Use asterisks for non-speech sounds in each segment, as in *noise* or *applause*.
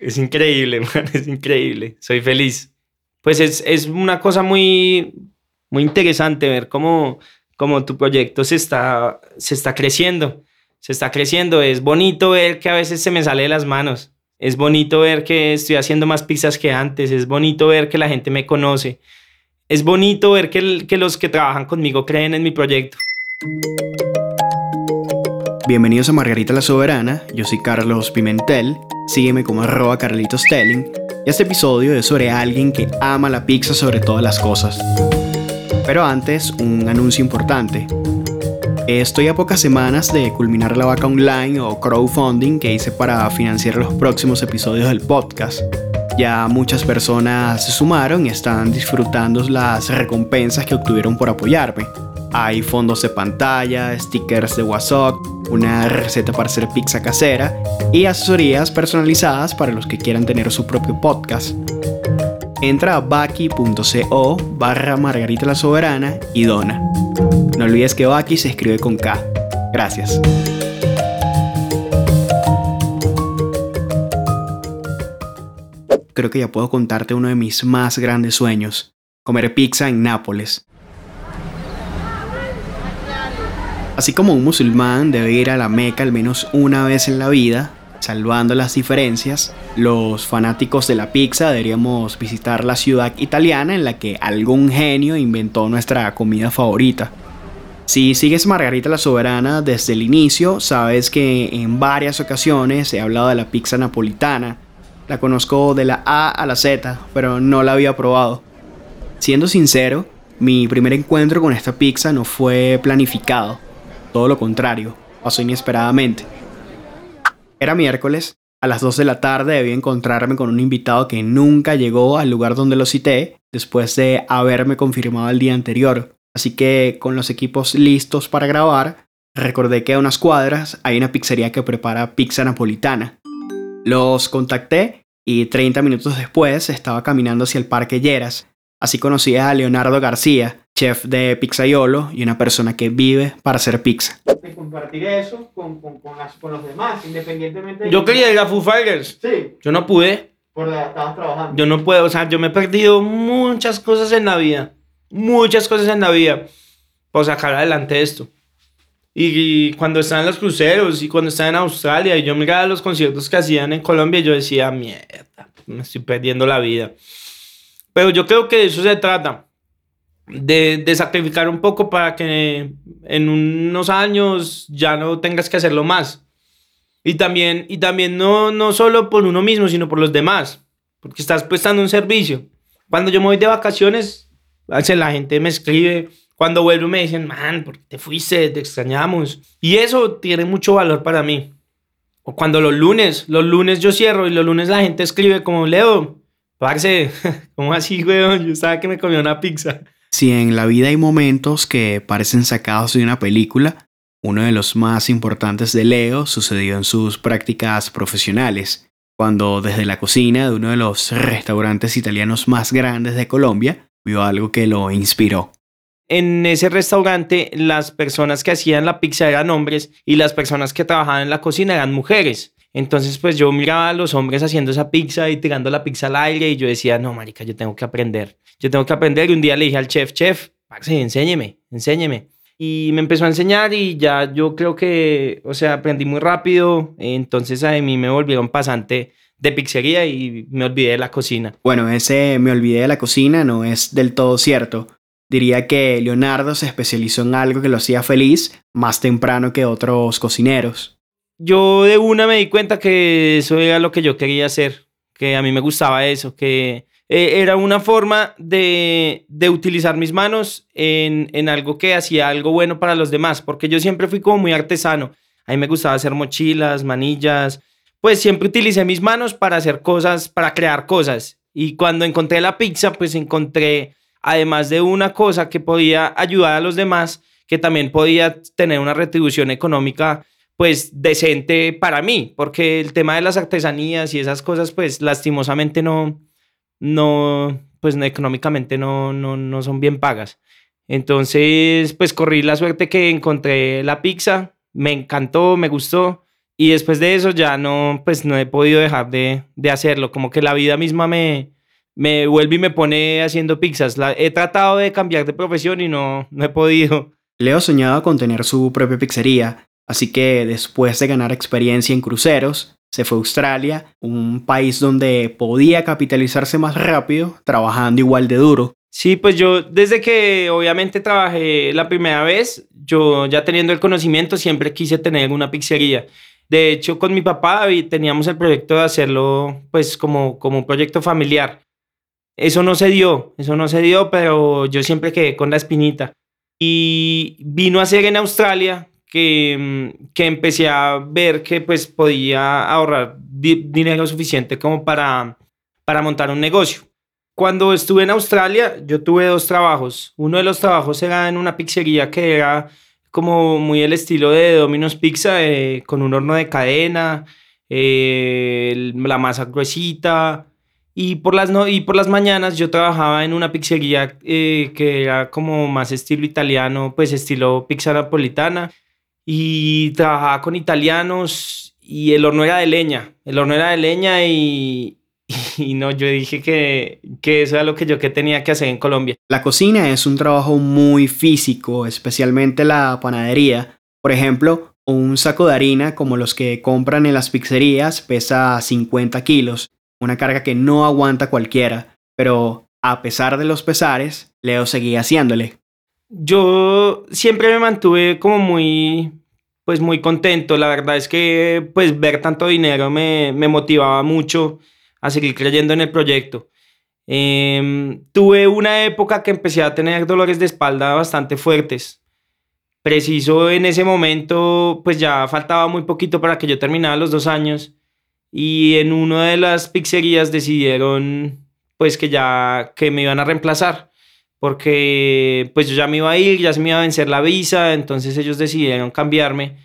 Es increíble, *laughs* man, es increíble. Soy feliz. Pues es, es una cosa muy, muy interesante ver cómo, cómo tu proyecto se está, se está creciendo. Se está creciendo. Es bonito ver que a veces se me sale de las manos. Es bonito ver que estoy haciendo más pizzas que antes. Es bonito ver que la gente me conoce. Es bonito ver que, que los que trabajan conmigo creen en mi proyecto. Bienvenidos a Margarita la Soberana, yo soy Carlos Pimentel, sígueme como arroba Carlitos Telling, y este episodio es sobre alguien que ama la pizza sobre todas las cosas. Pero antes, un anuncio importante. Estoy a pocas semanas de culminar la vaca online o crowdfunding que hice para financiar los próximos episodios del podcast. Ya muchas personas se sumaron y están disfrutando las recompensas que obtuvieron por apoyarme. Hay fondos de pantalla, stickers de WhatsApp, una receta para hacer pizza casera y asesorías personalizadas para los que quieran tener su propio podcast. Entra a baki.co barra Margarita la Soberana y dona. No olvides que Baki se escribe con K. Gracias. Creo que ya puedo contarte uno de mis más grandes sueños, comer pizza en Nápoles. Así como un musulmán debe ir a la Meca al menos una vez en la vida, salvando las diferencias, los fanáticos de la pizza deberíamos visitar la ciudad italiana en la que algún genio inventó nuestra comida favorita. Si sigues Margarita la Soberana desde el inicio, sabes que en varias ocasiones he hablado de la pizza napolitana. La conozco de la A a la Z, pero no la había probado. Siendo sincero, mi primer encuentro con esta pizza no fue planificado todo lo contrario, pasó inesperadamente. Era miércoles, a las 2 de la tarde debí encontrarme con un invitado que nunca llegó al lugar donde lo cité, después de haberme confirmado el día anterior. Así que con los equipos listos para grabar, recordé que a unas cuadras hay una pizzería que prepara pizza napolitana. Los contacté y 30 minutos después estaba caminando hacia el Parque Lleras. Así conocí a Leonardo García, chef de Pizzaiolo y una persona que vive para hacer pizza. De compartir eso con, con, con, las, con los demás, independientemente de... Yo quería ir a Foo Fighters. Sí, Yo no pude. por la estabas trabajando. Yo no puedo. O sea, yo me he perdido muchas cosas en la vida. Muchas cosas en la vida. Por sacar adelante esto. Y, y cuando estaba en los cruceros y cuando estaba en Australia y yo miraba los conciertos que hacían en Colombia, yo decía, mierda, me estoy perdiendo la vida. Pero yo creo que de eso se trata de, de, sacrificar un poco para que en unos años ya no tengas que hacerlo más. Y también, y también no, no solo por uno mismo, sino por los demás, porque estás prestando un servicio. Cuando yo me voy de vacaciones, la gente me escribe, cuando vuelvo me dicen, man, ¿por qué te fuiste? Te extrañamos. Y eso tiene mucho valor para mí. O cuando los lunes, los lunes yo cierro y los lunes la gente escribe como, Leo, parce, *laughs* ¿cómo así, weón? Yo estaba que me comía una pizza. Si en la vida hay momentos que parecen sacados de una película, uno de los más importantes de Leo sucedió en sus prácticas profesionales, cuando desde la cocina de uno de los restaurantes italianos más grandes de Colombia vio algo que lo inspiró. En ese restaurante las personas que hacían la pizza eran hombres y las personas que trabajaban en la cocina eran mujeres. Entonces, pues yo miraba a los hombres haciendo esa pizza y tirando la pizza al aire y yo decía, no, marica, yo tengo que aprender. Yo tengo que aprender. Y un día le dije al chef, chef, enséñeme, enséñeme. Y me empezó a enseñar y ya yo creo que, o sea, aprendí muy rápido. Entonces a mí me volvieron pasante de pizzería y me olvidé de la cocina. Bueno, ese me olvidé de la cocina no es del todo cierto. Diría que Leonardo se especializó en algo que lo hacía feliz más temprano que otros cocineros yo de una me di cuenta que eso era lo que yo quería hacer, que a mí me gustaba eso, que eh, era una forma de, de utilizar mis manos en, en, algo que hacía algo bueno para los demás, porque yo siempre fui como muy artesano. A mí me gustaba hacer mochilas, manillas, pues siempre utilicé mis manos para hacer cosas, para crear cosas. Y cuando encontré la pizza, pues encontré, además de una cosa que podía ayudar a los demás, que también podía tener una retribución económica pues decente para mí, porque el tema de las artesanías y esas cosas, pues lastimosamente no, no, pues económicamente no, no, no son bien pagas. Entonces, pues corrí la suerte que encontré la pizza, me encantó, me gustó Y después de eso ya no, pues no he podido dejar de, de hacerlo. Como que la vida misma me, me vuelve y me pone haciendo pizzas. La, he tratado de cambiar de profesión y no, no he podido. Leo soñaba con tener su propia pizzería, así que después de ganar experiencia en cruceros, se fue a Australia, un país donde podía capitalizarse más rápido, trabajando igual de duro. Sí, pues yo desde que obviamente trabajé la primera vez, yo ya teniendo el conocimiento siempre quise tener una pizzería. De hecho, con mi papá teníamos el proyecto de hacerlo pues como, como un proyecto familiar. Eso no se dio, eso no se dio, pero yo siempre quedé con la espinita. Y vino a ser en Australia que, mm, que empecé a ver que pues podía ahorrar dinero suficiente como para, para montar un negocio. Cuando estuve en Australia, yo tuve dos trabajos. Uno de los trabajos era en una pizzería que era como muy el estilo de Domino's Pizza, eh, con un horno de cadena, eh, la masa gruesita. Y por, las no, y por las mañanas yo trabajaba en una pizzería eh, que era como más estilo italiano, pues estilo pizza napolitana. Y trabajaba con italianos y el horno era de leña. El horno era de leña y, *laughs* y no, yo dije que, que eso era lo que yo que tenía que hacer en Colombia. La cocina es un trabajo muy físico, especialmente la panadería. Por ejemplo, un saco de harina como los que compran en las pizzerías pesa 50 kilos, una carga que no aguanta cualquiera, pero a pesar de los pesares, Leo seguía haciéndole. Yo siempre me mantuve como muy, pues muy contento. La verdad es que pues ver tanto dinero me, me motivaba mucho a seguir creyendo en el proyecto. Em, tuve una época que empecé a tener dolores de espalda bastante fuertes. Preciso en ese momento, pues ya faltaba muy poquito para que yo terminara los dos años. Y en una de las pizzerías decidieron, pues que ya, que me iban a reemplazar. Porque pues yo ya me iba a ir, ya se me iba a vencer la visa, entonces ellos decidieron cambiarme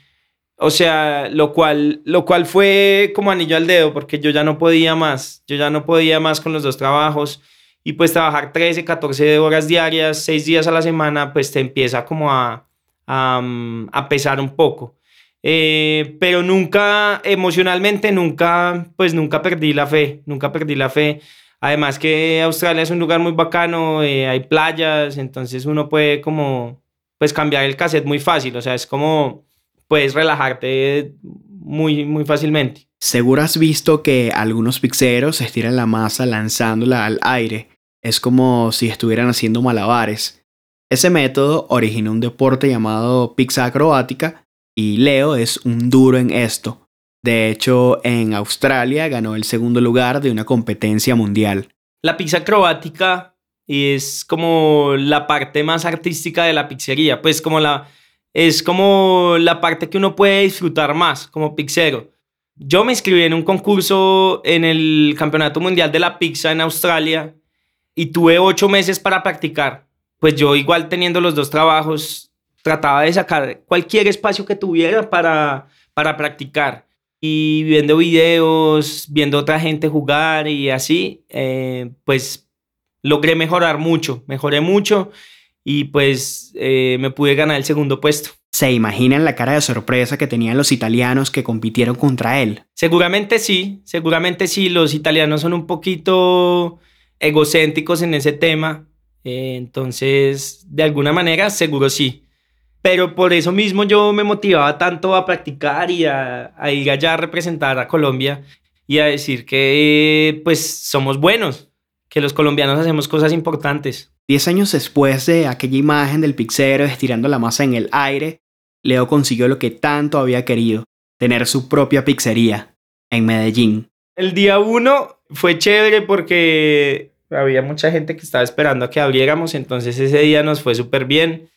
o sea, lo cual, lo cual fue como anillo al dedo, porque yo ya no podía más, yo ya no podía más con los dos trabajos. Y pues trabajar 13, 14 horas diarias, 6 días a la semana, pues te empieza como a, a, mm, pesar un poco. Eh, pero nunca, emocionalmente, nunca, pues nunca perdí la fe, nunca perdí la fe. Además que Australia es un lugar muy bacano, eh, hay playas, entonces uno puede como, pues cambiar el cassette muy fácil, o sea, es como puedes relajarte muy, muy fácilmente. Seguro has visto que algunos pizzeros estiran la masa lanzándola al aire. Es como si estuvieran haciendo malabares. Ese método originó un deporte llamado pizza acrobática y Leo es un duro en esto. De hecho, en Australia ganó el segundo lugar de una competencia mundial. La pizza acrobática es como la parte más artística de la pizzería, pues como la, es como la parte que uno puede disfrutar más como pizzero. Yo me inscribí en un concurso en el Campeonato Mundial de la Pizza en Australia y tuve ocho meses para practicar. Pues yo igual teniendo los dos trabajos, trataba de sacar cualquier espacio que tuviera para, para practicar. Y viendo videos, viendo otra gente jugar y así, eh, pues logré mejorar mucho, mejoré mucho y pues eh, me pude ganar el segundo puesto. ¿Se imaginan la cara de sorpresa que tenían los italianos que compitieron contra él? Seguramente sí, seguramente sí, los italianos son un poquito egocéntricos en ese tema, eh, entonces de alguna manera seguro sí. Pero por eso mismo yo me motivaba tanto a practicar y a, a ir allá a representar a Colombia y a decir que pues somos buenos, que los colombianos hacemos cosas importantes. Diez años después de aquella imagen del pizzero estirando la masa en el aire, Leo consiguió lo que tanto había querido, tener su propia pizzería en Medellín. El día uno fue chévere porque había mucha gente que estaba esperando a que abriéramos, entonces ese día nos fue súper bien.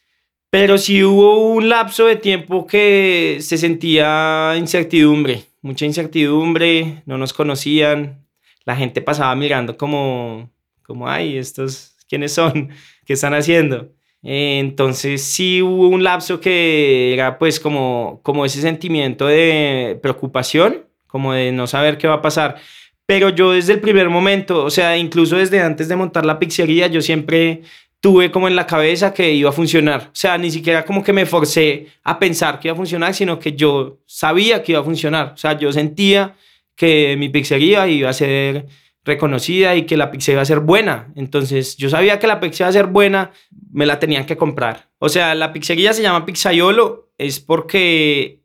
Pero sí hubo un lapso de tiempo que se sentía incertidumbre, mucha incertidumbre, no nos conocían, la gente pasaba mirando como, como, ay, estos quiénes son, *laughs* qué están haciendo. Entonces sí hubo un lapso que era pues como, como ese sentimiento de preocupación, como de no saber qué va a pasar. Pero yo desde el primer momento, o sea, incluso desde antes de montar la pizzería, yo siempre tuve como en la cabeza que iba a funcionar. O sea, ni siquiera como que me forcé a pensar que iba a funcionar, sino que yo sabía que iba a funcionar. O sea, yo sentía que mi pizzería iba a ser reconocida y que la pizza iba a ser buena. Entonces, yo sabía que la pizza iba a ser buena, me la tenían que comprar. O sea, la pizzería se llama Pizzaiolo, es porque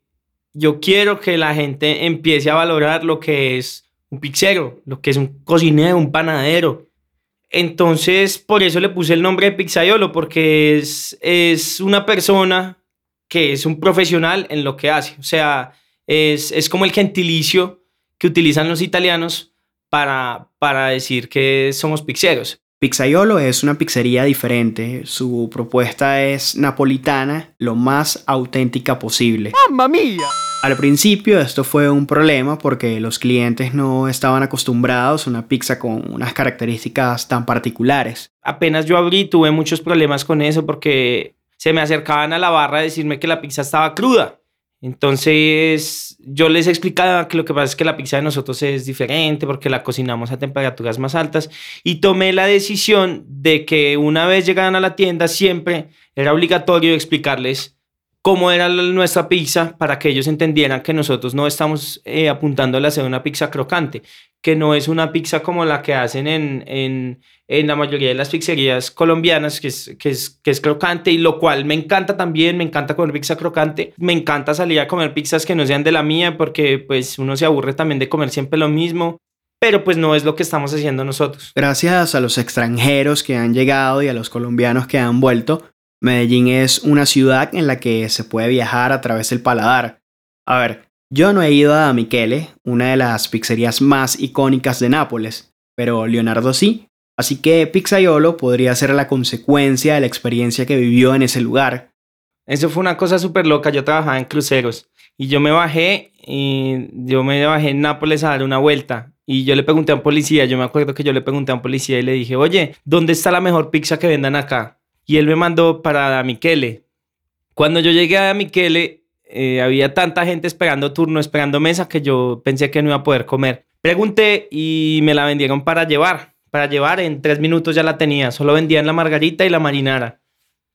yo quiero que la gente empiece a valorar lo que es un pizzero, lo que es un cocinero, un panadero. Entonces, por eso le puse el nombre de Pizzaiolo, porque es, es una persona que es un profesional en lo que hace. O sea, es, es como el gentilicio que utilizan los italianos para, para decir que somos pizzeros. Pizzaiolo es una pizzería diferente. Su propuesta es napolitana, lo más auténtica posible. ¡Mamma mía! Al principio esto fue un problema porque los clientes no estaban acostumbrados a una pizza con unas características tan particulares. Apenas yo abrí tuve muchos problemas con eso porque se me acercaban a la barra a decirme que la pizza estaba cruda. Entonces yo les explicaba que lo que pasa es que la pizza de nosotros es diferente porque la cocinamos a temperaturas más altas y tomé la decisión de que una vez llegaran a la tienda siempre era obligatorio explicarles cómo era nuestra pizza para que ellos entendieran que nosotros no estamos eh, apuntando a hacer una pizza crocante, que no es una pizza como la que hacen en, en, en la mayoría de las pizzerías colombianas, que es, que, es, que es crocante, y lo cual me encanta también, me encanta comer pizza crocante, me encanta salir a comer pizzas que no sean de la mía, porque pues uno se aburre también de comer siempre lo mismo. Pero pues no es lo que estamos haciendo nosotros. Gracias a los extranjeros que han llegado y a los colombianos que han vuelto, Medellín es una ciudad en la que se puede viajar a través del paladar. A ver, yo no he ido a Michele, una de las pizzerías más icónicas de Nápoles, pero Leonardo sí, así que Pizzaiolo podría ser la consecuencia de la experiencia que vivió en ese lugar. Eso fue una cosa súper loca, yo trabajaba en cruceros y yo me bajé y yo me bajé en Nápoles a dar una vuelta y yo le pregunté a un policía, yo me acuerdo que yo le pregunté a un policía y le dije, oye, ¿dónde está la mejor pizza que vendan acá? Y él me mandó para Miquele. Cuando yo llegué a Miquele, eh, había tanta gente esperando turno, esperando mesa, que yo pensé que no iba a poder comer. Pregunté y me la vendieron para llevar. Para llevar, en tres minutos ya la tenía. Solo vendían la margarita y la marinara.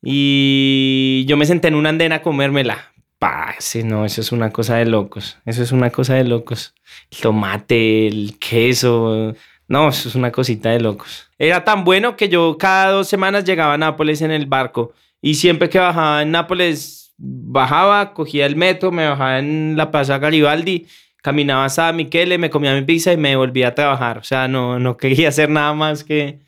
Y yo me senté en una andena a comérmela. Pase, no, eso es una cosa de locos. Eso es una cosa de locos. El tomate, el queso. No, eso es una cosita de locos. Era tan bueno que yo cada dos semanas llegaba a Nápoles en el barco y siempre que bajaba en Nápoles, bajaba, cogía el metro, me bajaba en la Plaza Garibaldi, caminaba hasta Michele, me comía mi pizza y me volvía a trabajar. O sea, no, no quería hacer nada más que,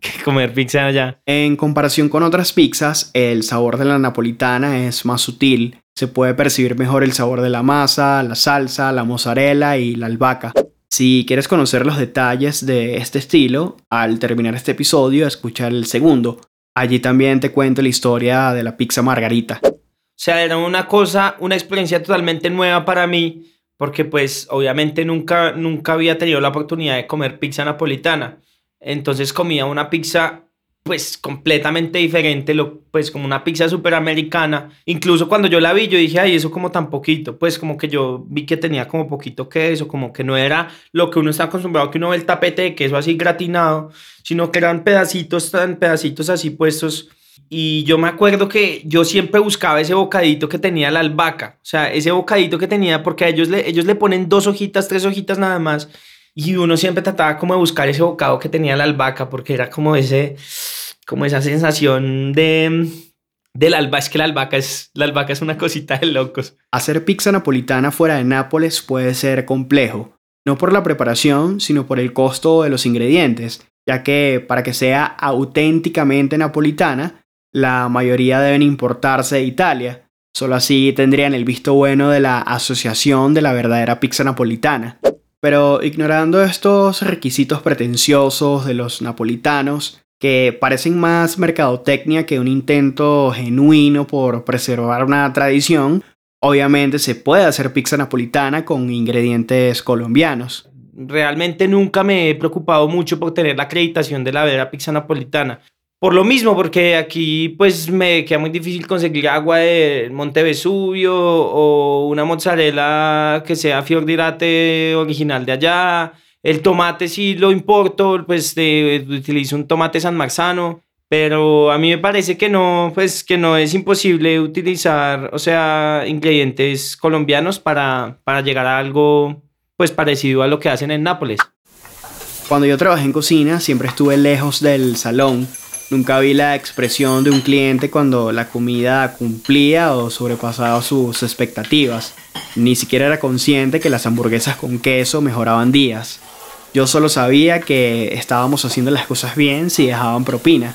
que comer pizza allá. En comparación con otras pizzas, el sabor de la napolitana es más sutil. Se puede percibir mejor el sabor de la masa, la salsa, la mozzarella y la albahaca. Si quieres conocer los detalles de este estilo, al terminar este episodio, escucha el segundo. Allí también te cuento la historia de la pizza margarita. O sea, era una cosa, una experiencia totalmente nueva para mí, porque pues obviamente nunca, nunca había tenido la oportunidad de comer pizza napolitana. Entonces comía una pizza pues completamente diferente, lo, pues como una pizza súper americana. Incluso cuando yo la vi, yo dije, ay, eso como tan poquito, pues como que yo vi que tenía como poquito queso, como que no era lo que uno está acostumbrado, que uno ve el tapete de queso así gratinado, sino que eran pedacitos, tan pedacitos así puestos. Y yo me acuerdo que yo siempre buscaba ese bocadito que tenía la albahaca, o sea, ese bocadito que tenía, porque a ellos le, ellos le ponen dos hojitas, tres hojitas nada más, y uno siempre trataba como de buscar ese bocado que tenía la albahaca, porque era como ese, como esa sensación de, del alba. Es que la albahaca es, la albahaca es una cosita de locos. Hacer pizza napolitana fuera de Nápoles puede ser complejo. No por la preparación, sino por el costo de los ingredientes, ya que para que sea auténticamente napolitana, la mayoría deben importarse de Italia. Solo así tendrían el visto bueno de la Asociación de la Verdadera Pizza Napolitana. Pero ignorando estos requisitos pretenciosos de los napolitanos, que parecen más mercadotecnia que un intento genuino por preservar una tradición, obviamente se puede hacer pizza napolitana con ingredientes colombianos. Realmente nunca me he preocupado mucho por tener la acreditación de la verdadera pizza napolitana. Por lo mismo, porque aquí pues me queda muy difícil conseguir agua de Monte Vesubio o una mozzarella que sea fior di latte original de allá. El tomate sí lo importo, pues de, utilizo un tomate San Marzano, Pero a mí me parece que no, pues que no es imposible utilizar, o sea, ingredientes colombianos para, para llegar a algo pues parecido a lo que hacen en Nápoles. Cuando yo trabajé en cocina siempre estuve lejos del salón. Nunca vi la expresión de un cliente cuando la comida cumplía o sobrepasaba sus expectativas. Ni siquiera era consciente que las hamburguesas con queso mejoraban días. Yo solo sabía que estábamos haciendo las cosas bien si dejaban propina.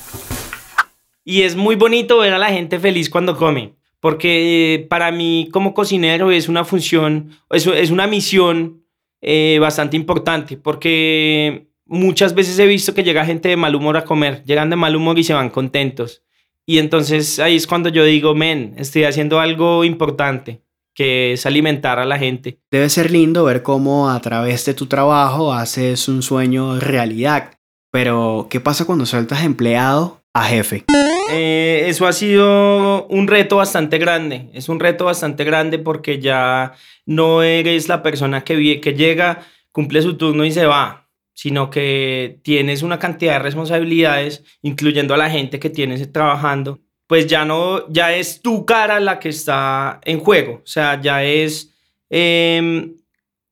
Y es muy bonito ver a la gente feliz cuando come, porque eh, para mí como cocinero es una función, es, una misión eh, bastante importante, porque muchas veces he visto que llega gente de mal humor a comer, llegan de mal humor y se van contentos. Y entonces ahí es cuando yo digo, men, estoy haciendo algo importante que es alimentar a la gente. Debe ser lindo ver cómo a través de tu trabajo haces un sueño realidad. Pero, ¿qué pasa cuando saltas empleado a jefe? Eh, eso ha sido un reto bastante grande. Es un reto bastante grande porque ya no eres la persona que, que llega, cumple su turno y se va, sino que tienes una cantidad de responsabilidades, incluyendo a la gente que tienes trabajando pues ya no, ya es tu cara la que está en juego. O sea, ya es em,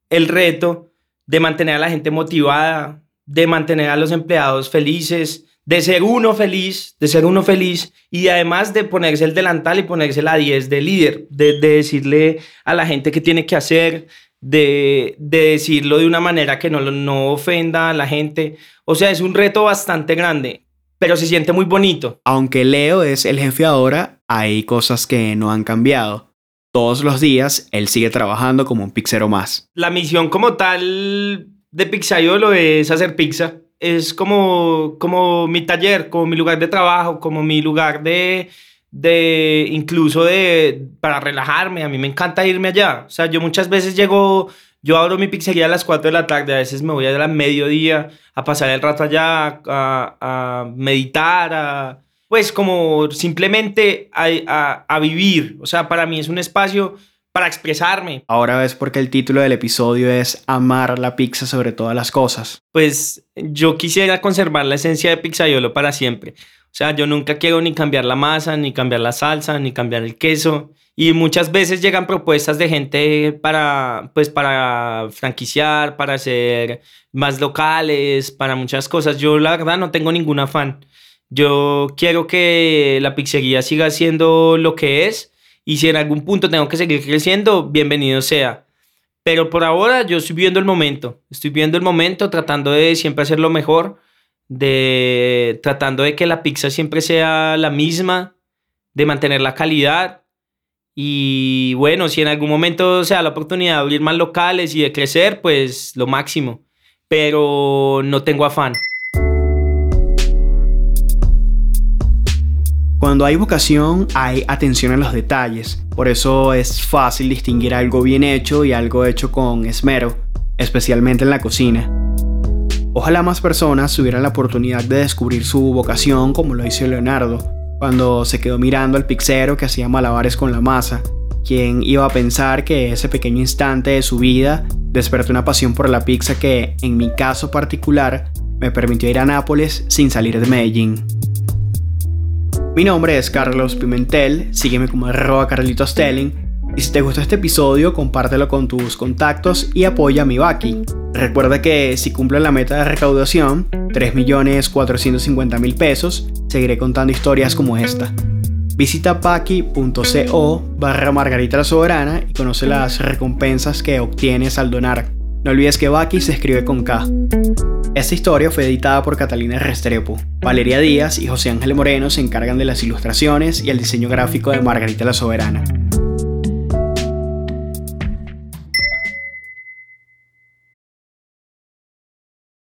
el reto de mantener a la gente motivada, de mantener a los empleados felices, de ser uno feliz, de ser uno feliz y además de ponerse el delantal y ponerse la 10 de líder, de, decirle a la gente qué tiene que hacer, de, de, decirlo de una manera que no, no ofenda a la gente. O sea, es un reto bastante grande pero se siente muy bonito. Aunque Leo es el jefe ahora, hay cosas que no han cambiado. Todos los días él sigue trabajando como un pizzero más. La misión como tal de Pizzaiolo es hacer pizza. Es como, como mi taller, como mi lugar de trabajo, como mi lugar de, de incluso de para relajarme. A mí me encanta irme allá. O sea, yo muchas veces llego yo abro mi pizzería a las 4 de la tarde, a veces me voy a la mediodía a pasar el rato allá, a, meditar, a, pues como simplemente a, a, vivir. O sea, para mí es un espacio para expresarme. Ahora ves por qué el título del episodio es Amar la pizza sobre todas las cosas. Pues yo quisiera conservar la esencia de Pizzaiolo para siempre. O sea, yo nunca quiero ni cambiar la masa, ni cambiar la salsa, ni cambiar el queso. Y muchas veces llegan propuestas de gente para, pues, para franquiciar, para hacer más locales, para muchas cosas. Yo la verdad no tengo ningún afán. Yo quiero que la pizzería siga siendo lo que es y si en algún punto tengo que seguir creciendo, bienvenido sea. Pero por ahora yo estoy viendo el momento, estoy viendo el momento tratando de siempre hacer lo mejor, de tratando de que la pizza siempre sea la misma, de mantener la calidad y bueno, si en algún momento se da la oportunidad de abrir más locales y de crecer, pues lo máximo. Pero no tengo afán. Cuando hay vocación, hay atención a los detalles. Por eso es fácil distinguir algo bien hecho y algo hecho con esmero, especialmente en la cocina. Ojalá más personas tuvieran la oportunidad de descubrir su vocación como lo hizo Leonardo cuando se quedó mirando al pixero que hacía malabares con la masa, quien iba a pensar que ese pequeño instante de su vida despertó una pasión por la pizza que, en mi caso particular, me permitió ir a Nápoles sin salir de Medellín. Mi nombre es Carlos Pimentel, sígueme como arroba Carlitos y si te gustó este episodio, compártelo con tus contactos y apoya a mi Baki. Recuerda que si cumplo la meta de recaudación, 3.450.000 pesos, seguiré contando historias como esta. Visita paki.co barra Margarita la Soberana y conoce las recompensas que obtienes al donar. No olvides que Baki se escribe con K. Esta historia fue editada por Catalina Restrepo. Valeria Díaz y José Ángel Moreno se encargan de las ilustraciones y el diseño gráfico de Margarita la Soberana.